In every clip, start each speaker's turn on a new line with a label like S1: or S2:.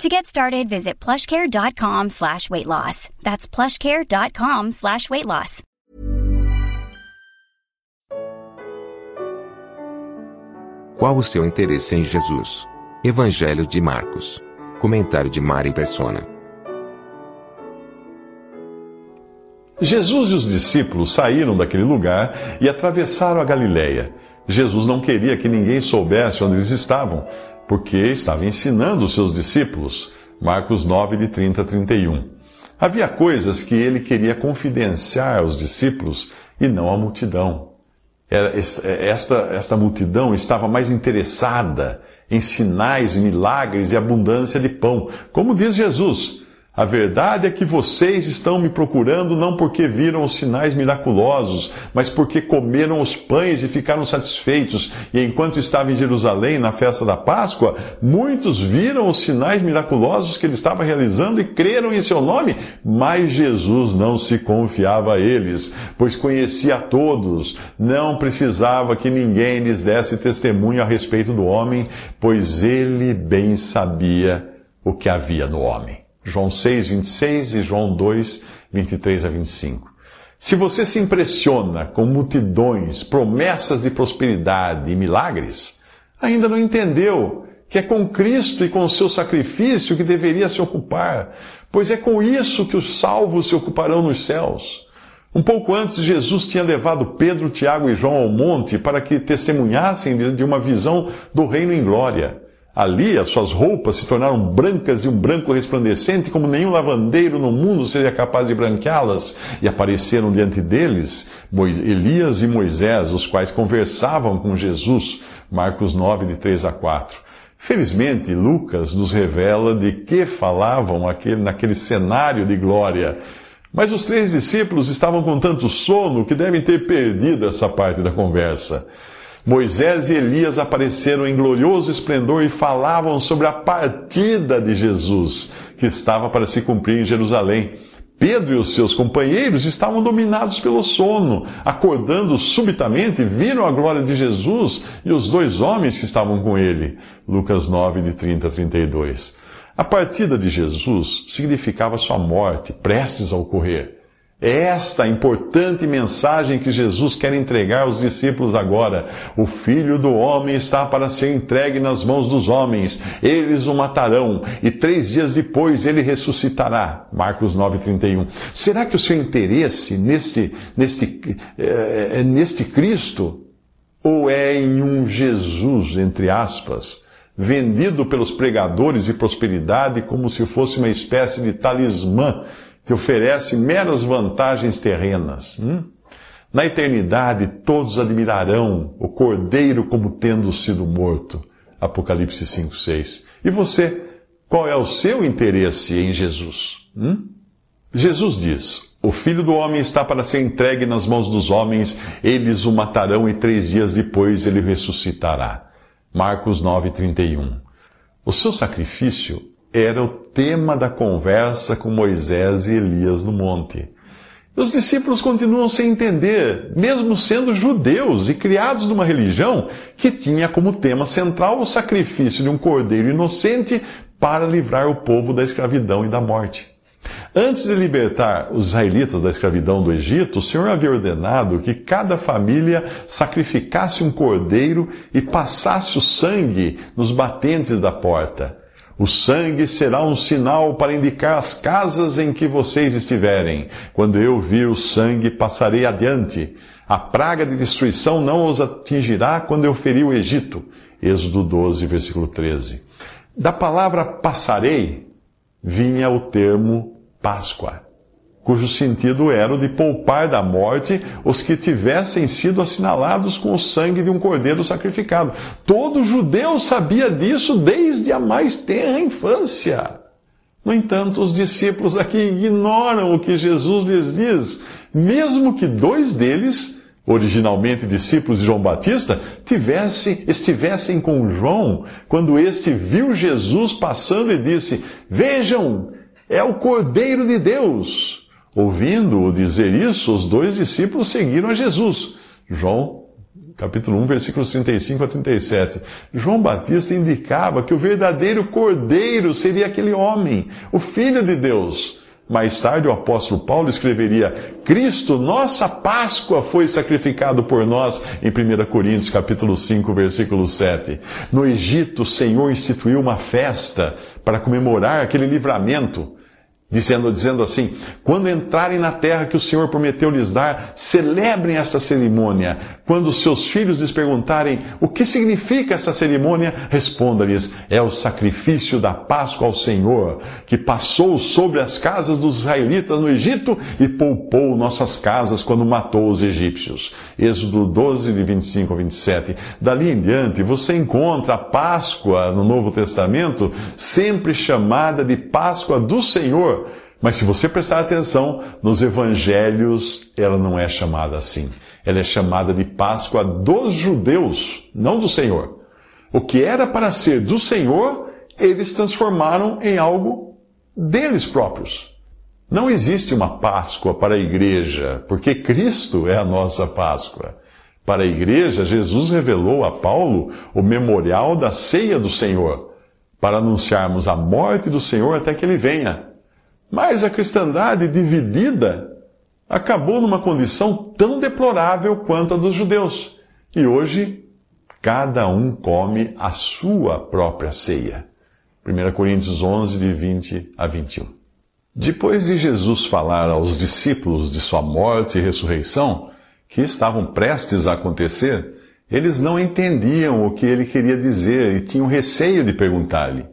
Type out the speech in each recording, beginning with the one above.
S1: To get started, visit plushcare.com slash weight loss. That's plushcare.com slash weight loss.
S2: Qual o seu interesse em Jesus? Evangelho de Marcos. Comentário de Mari Persona.
S3: Jesus e os discípulos saíram daquele lugar e atravessaram a Galiléia. Jesus não queria que ninguém soubesse onde eles estavam, porque estava ensinando os seus discípulos. Marcos 9, de 30 a 31. Havia coisas que ele queria confidenciar aos discípulos e não à multidão. Esta, esta multidão estava mais interessada em sinais, milagres e abundância de pão. Como diz Jesus, a verdade é que vocês estão me procurando não porque viram os sinais miraculosos, mas porque comeram os pães e ficaram satisfeitos. E enquanto estava em Jerusalém na festa da Páscoa, muitos viram os sinais miraculosos que ele estava realizando e creram em seu nome, mas Jesus não se confiava a eles, pois conhecia a todos, não precisava que ninguém lhes desse testemunho a respeito do homem, pois ele bem sabia o que havia no homem. João 6, 26 e João 2, 23 a 25. Se você se impressiona com multidões, promessas de prosperidade e milagres, ainda não entendeu que é com Cristo e com o seu sacrifício que deveria se ocupar, pois é com isso que os salvos se ocuparão nos céus. Um pouco antes, Jesus tinha levado Pedro, Tiago e João ao monte para que testemunhassem de uma visão do reino em glória. Ali as suas roupas se tornaram brancas de um branco resplandecente, como nenhum lavandeiro no mundo seria capaz de branqueá-las. E apareceram diante deles Elias e Moisés, os quais conversavam com Jesus. Marcos 9, de 3 a 4. Felizmente, Lucas nos revela de que falavam aquele, naquele cenário de glória. Mas os três discípulos estavam com tanto sono que devem ter perdido essa parte da conversa. Moisés e Elias apareceram em glorioso esplendor e falavam sobre a partida de Jesus, que estava para se cumprir em Jerusalém. Pedro e os seus companheiros estavam dominados pelo sono. Acordando subitamente, viram a glória de Jesus e os dois homens que estavam com ele. Lucas 9, de 30 a 32. A partida de Jesus significava sua morte, prestes a ocorrer. É esta importante mensagem que Jesus quer entregar aos discípulos agora. O Filho do Homem está para ser entregue nas mãos dos homens. Eles o matarão e três dias depois ele ressuscitará. Marcos 9:31. Será que o seu interesse neste neste é neste Cristo ou é em um Jesus entre aspas? Vendido pelos pregadores de prosperidade como se fosse uma espécie de talismã que oferece meras vantagens terrenas. Hum? Na eternidade, todos admirarão o Cordeiro como tendo sido morto. Apocalipse 5, 6. E você, qual é o seu interesse em Jesus? Hum? Jesus diz: O filho do homem está para ser entregue nas mãos dos homens, eles o matarão e três dias depois ele ressuscitará. Marcos 9, 31. O seu sacrifício era o tema da conversa com Moisés e Elias no monte. Os discípulos continuam sem entender, mesmo sendo judeus e criados numa religião que tinha como tema central o sacrifício de um cordeiro inocente para livrar o povo da escravidão e da morte. Antes de libertar os israelitas da escravidão do Egito, o Senhor havia ordenado que cada família sacrificasse um cordeiro e passasse o sangue nos batentes da porta. O sangue será um sinal para indicar as casas em que vocês estiverem. Quando eu vir o sangue, passarei adiante. A praga de destruição não os atingirá quando eu ferir o Egito. Êxodo 12, versículo 13. Da palavra passarei vinha o termo Páscoa cujo sentido era o de poupar da morte os que tivessem sido assinalados com o sangue de um cordeiro sacrificado. Todo judeu sabia disso desde a mais tenra infância. No entanto, os discípulos aqui ignoram o que Jesus lhes diz, mesmo que dois deles, originalmente discípulos de João Batista, tivesse, estivessem com João quando este viu Jesus passando e disse: Vejam, é o Cordeiro de Deus. Ouvindo-o dizer isso, os dois discípulos seguiram a Jesus. João capítulo 1, versículos 35 a 37. João Batista indicava que o verdadeiro cordeiro seria aquele homem, o Filho de Deus. Mais tarde, o apóstolo Paulo escreveria: Cristo, nossa Páscoa, foi sacrificado por nós, em 1 Coríntios, capítulo 5, versículo 7. No Egito, o Senhor instituiu uma festa para comemorar aquele livramento dizendo, dizendo assim: quando entrarem na terra que o Senhor prometeu lhes dar, celebrem esta cerimônia. Quando seus filhos lhes perguntarem o que significa essa cerimônia, responda-lhes: é o sacrifício da Páscoa ao Senhor, que passou sobre as casas dos israelitas no Egito e poupou nossas casas quando matou os egípcios. Êxodo 12, de 25 a 27. Dali em diante, você encontra a Páscoa no Novo Testamento sempre chamada de Páscoa do Senhor. Mas se você prestar atenção, nos evangelhos ela não é chamada assim. Ela é chamada de Páscoa dos judeus, não do Senhor. O que era para ser do Senhor, eles transformaram em algo deles próprios. Não existe uma Páscoa para a igreja, porque Cristo é a nossa Páscoa. Para a igreja, Jesus revelou a Paulo o memorial da ceia do Senhor, para anunciarmos a morte do Senhor até que ele venha. Mas a cristandade dividida acabou numa condição tão deplorável quanto a dos judeus. E hoje, cada um come a sua própria ceia. 1 Coríntios 11, de 20 a 21. Depois de Jesus falar aos discípulos de sua morte e ressurreição, que estavam prestes a acontecer, eles não entendiam o que ele queria dizer e tinham receio de perguntar-lhe.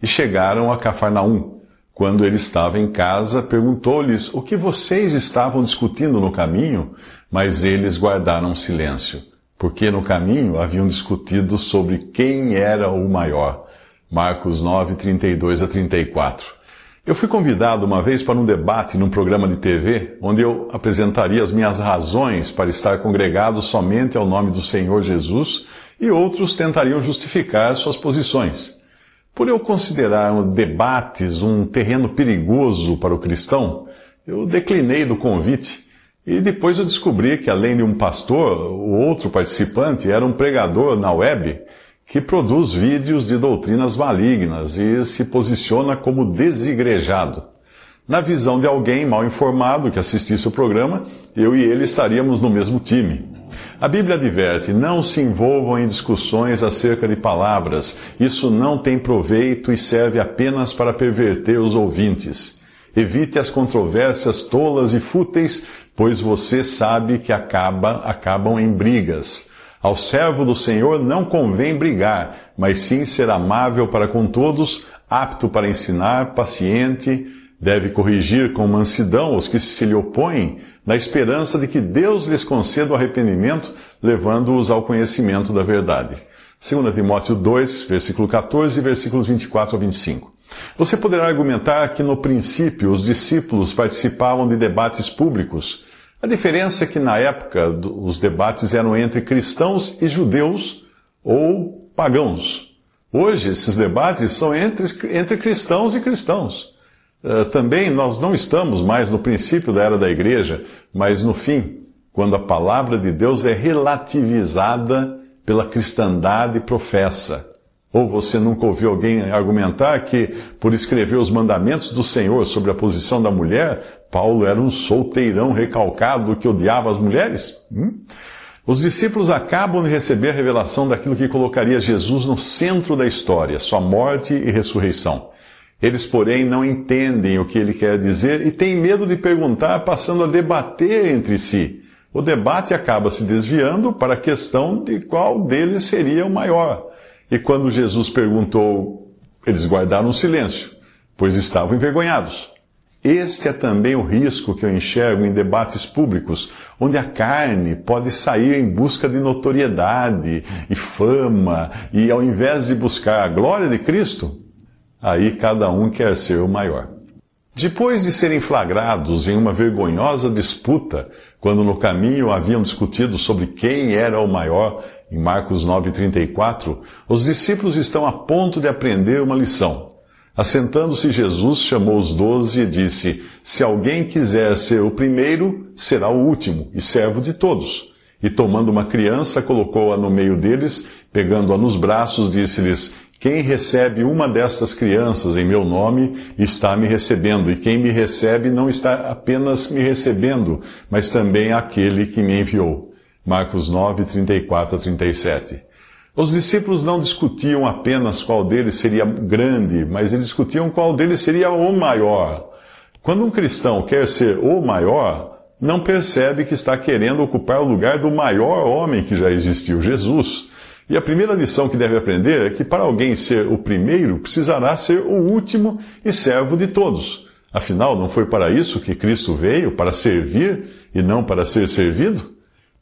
S3: E chegaram a Cafarnaum. Quando ele estava em casa, perguntou-lhes o que vocês estavam discutindo no caminho, mas eles guardaram silêncio, porque no caminho haviam discutido sobre quem era o maior. Marcos 9, 32 a 34. Eu fui convidado uma vez para um debate num programa de TV, onde eu apresentaria as minhas razões para estar congregado somente ao nome do Senhor Jesus e outros tentariam justificar suas posições. Por eu considerar debates um terreno perigoso para o cristão, eu declinei do convite e depois eu descobri que, além de um pastor, o outro participante era um pregador na web que produz vídeos de doutrinas malignas e se posiciona como desigrejado. Na visão de alguém mal informado que assistisse o programa, eu e ele estaríamos no mesmo time. A Bíblia adverte: não se envolvam em discussões acerca de palavras, isso não tem proveito e serve apenas para perverter os ouvintes. Evite as controvérsias tolas e fúteis, pois você sabe que acaba, acabam em brigas. Ao servo do Senhor não convém brigar, mas sim ser amável para com todos, apto para ensinar, paciente, deve corrigir com mansidão os que se lhe opõem, na esperança de que Deus lhes conceda o arrependimento, levando-os ao conhecimento da verdade. 2 Timóteo 2, versículo 14 e versículos 24 a 25. Você poderá argumentar que no princípio os discípulos participavam de debates públicos, a diferença é que na época os debates eram entre cristãos e judeus ou pagãos. Hoje esses debates são entre, entre cristãos e cristãos. Uh, também nós não estamos mais no princípio da era da igreja, mas no fim, quando a palavra de Deus é relativizada pela cristandade professa. Ou você nunca ouviu alguém argumentar que, por escrever os mandamentos do Senhor sobre a posição da mulher, Paulo era um solteirão recalcado que odiava as mulheres? Hum? Os discípulos acabam de receber a revelação daquilo que colocaria Jesus no centro da história, sua morte e ressurreição. Eles, porém, não entendem o que ele quer dizer e têm medo de perguntar, passando a debater entre si. O debate acaba se desviando para a questão de qual deles seria o maior. E quando Jesus perguntou, eles guardaram silêncio, pois estavam envergonhados. Este é também o risco que eu enxergo em debates públicos, onde a carne pode sair em busca de notoriedade e fama, e ao invés de buscar a glória de Cristo, Aí cada um quer ser o maior. Depois de serem flagrados em uma vergonhosa disputa, quando no caminho haviam discutido sobre quem era o maior, em Marcos 9,34, os discípulos estão a ponto de aprender uma lição. Assentando-se Jesus, chamou os doze e disse: Se alguém quiser ser o primeiro, será o último e servo de todos. E tomando uma criança, colocou-a no meio deles, pegando-a nos braços, disse-lhes: Quem recebe uma destas crianças em meu nome, está me recebendo, e quem me recebe não está apenas me recebendo, mas também aquele que me enviou. Marcos 9, 34 a 37. Os discípulos não discutiam apenas qual deles seria grande, mas eles discutiam qual deles seria o maior. Quando um cristão quer ser o maior, não percebe que está querendo ocupar o lugar do maior homem que já existiu, Jesus. E a primeira lição que deve aprender é que para alguém ser o primeiro, precisará ser o último e servo de todos. Afinal, não foi para isso que Cristo veio, para servir e não para ser servido?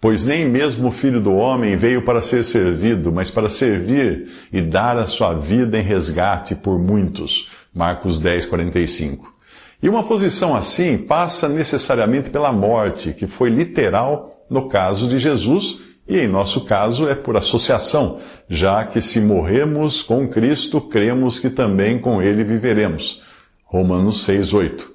S3: Pois nem mesmo o filho do homem veio para ser servido, mas para servir e dar a sua vida em resgate por muitos. Marcos 10, 45. E uma posição assim passa necessariamente pela morte, que foi literal no caso de Jesus, e em nosso caso é por associação, já que se morremos com Cristo, cremos que também com Ele viveremos. Romanos 6, 8.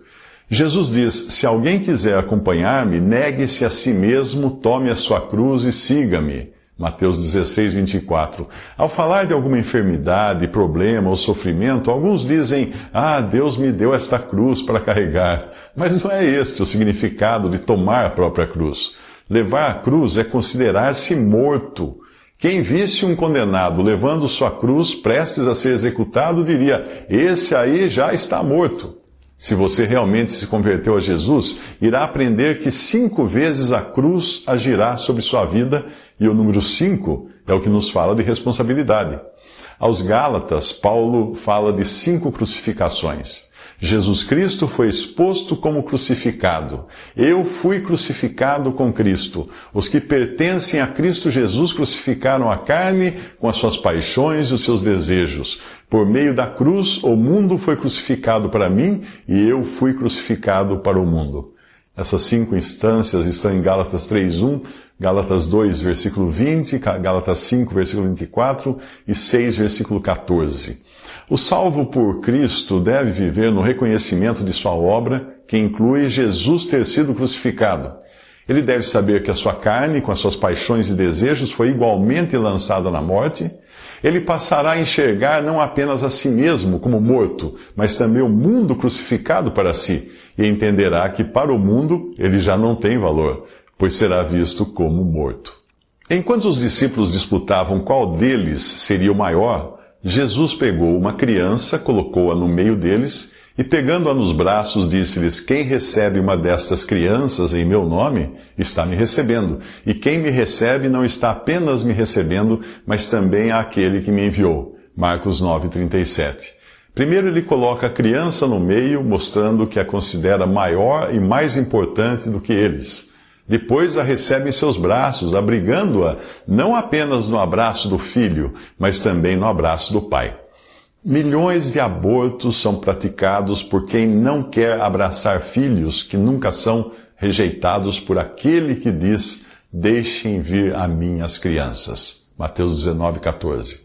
S3: Jesus diz: Se alguém quiser acompanhar-me, negue-se a si mesmo, tome a sua cruz e siga-me. Mateus 16, 24. Ao falar de alguma enfermidade, problema ou sofrimento, alguns dizem: Ah, Deus me deu esta cruz para carregar. Mas não é este o significado de tomar a própria cruz. Levar a cruz é considerar-se morto. Quem visse um condenado levando sua cruz prestes a ser executado diria: Esse aí já está morto. Se você realmente se converteu a Jesus, irá aprender que cinco vezes a cruz agirá sobre sua vida, e o número cinco é o que nos fala de responsabilidade. Aos Gálatas, Paulo fala de cinco crucificações. Jesus Cristo foi exposto como crucificado. Eu fui crucificado com Cristo. Os que pertencem a Cristo Jesus crucificaram a carne com as suas paixões e os seus desejos. Por meio da cruz, o mundo foi crucificado para mim e eu fui crucificado para o mundo. Essas cinco instâncias estão em Gálatas 3.1, Gálatas 2, versículo 20, Gálatas 5, versículo 24 e 6, versículo 14. O salvo por Cristo deve viver no reconhecimento de sua obra, que inclui Jesus ter sido crucificado. Ele deve saber que a sua carne, com as suas paixões e desejos, foi igualmente lançada na morte. Ele passará a enxergar não apenas a si mesmo como morto, mas também o mundo crucificado para si, e entenderá que para o mundo ele já não tem valor, pois será visto como morto. Enquanto os discípulos disputavam qual deles seria o maior, Jesus pegou uma criança, colocou-a no meio deles e, pegando-a nos braços, disse-lhes: Quem recebe uma destas crianças em meu nome, está me recebendo. E quem me recebe não está apenas me recebendo, mas também aquele que me enviou. Marcos 9:37. Primeiro ele coloca a criança no meio, mostrando que a considera maior e mais importante do que eles. Depois a recebe em seus braços, abrigando-a não apenas no abraço do filho, mas também no abraço do pai. Milhões de abortos são praticados por quem não quer abraçar filhos que nunca são rejeitados por aquele que diz: Deixem vir a mim as crianças. Mateus 19, 14.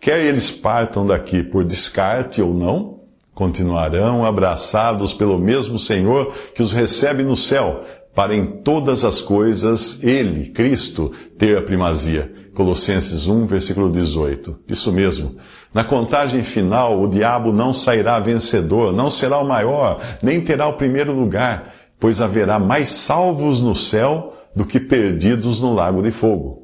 S3: Quer eles partam daqui por descarte ou não, continuarão abraçados pelo mesmo Senhor que os recebe no céu, para em todas as coisas Ele, Cristo, ter a primazia. Colossenses 1, versículo 18. Isso mesmo. Na contagem final, o diabo não sairá vencedor, não será o maior, nem terá o primeiro lugar, pois haverá mais salvos no céu do que perdidos no lago de fogo.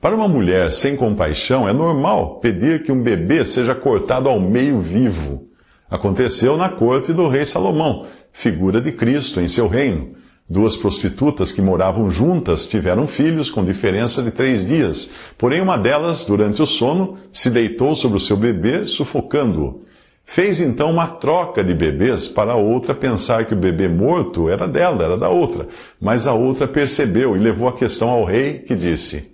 S3: Para uma mulher sem compaixão, é normal pedir que um bebê seja cortado ao meio vivo. Aconteceu na corte do rei Salomão, figura de Cristo em seu reino. Duas prostitutas que moravam juntas tiveram filhos com diferença de três dias. Porém, uma delas, durante o sono, se deitou sobre o seu bebê, sufocando-o. Fez então uma troca de bebês para a outra pensar que o bebê morto era dela, era da outra. Mas a outra percebeu e levou a questão ao rei, que disse: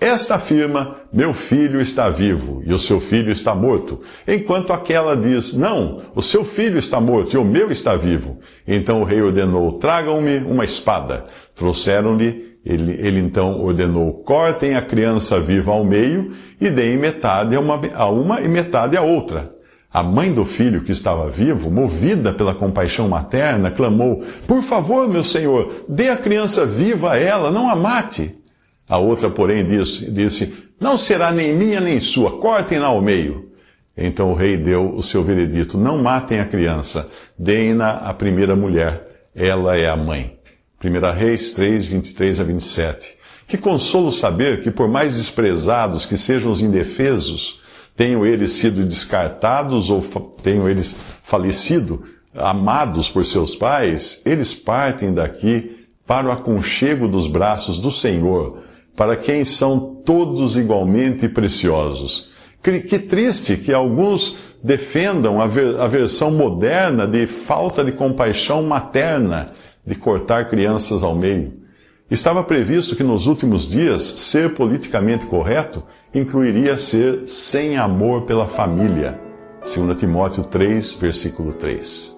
S3: Esta afirma: Meu filho está vivo e o seu filho está morto. Enquanto aquela diz: Não, o seu filho está morto e o meu está vivo. Então o rei ordenou: Tragam-me uma espada. Trouxeram-lhe. Ele, ele, então ordenou: Cortem a criança viva ao meio e deem metade a uma, a uma e metade a outra. A mãe do filho que estava vivo, movida pela compaixão materna, clamou: Por favor, meu senhor, dê a criança viva a ela, não a mate. A outra, porém, disse, disse: Não será nem minha nem sua, cortem-na ao meio. Então o rei deu o seu veredito: Não matem a criança, deem-na à primeira mulher, ela é a mãe. 1 Reis 3, 23 a 27. Que consolo saber que, por mais desprezados que sejam os indefesos, tenham eles sido descartados ou tenham eles falecido, amados por seus pais, eles partem daqui para o aconchego dos braços do Senhor para quem são todos igualmente preciosos. Que triste que alguns defendam a, ver, a versão moderna de falta de compaixão materna, de cortar crianças ao meio. Estava previsto que nos últimos dias ser politicamente correto incluiria ser sem amor pela família. 2 Timóteo 3, versículo 3.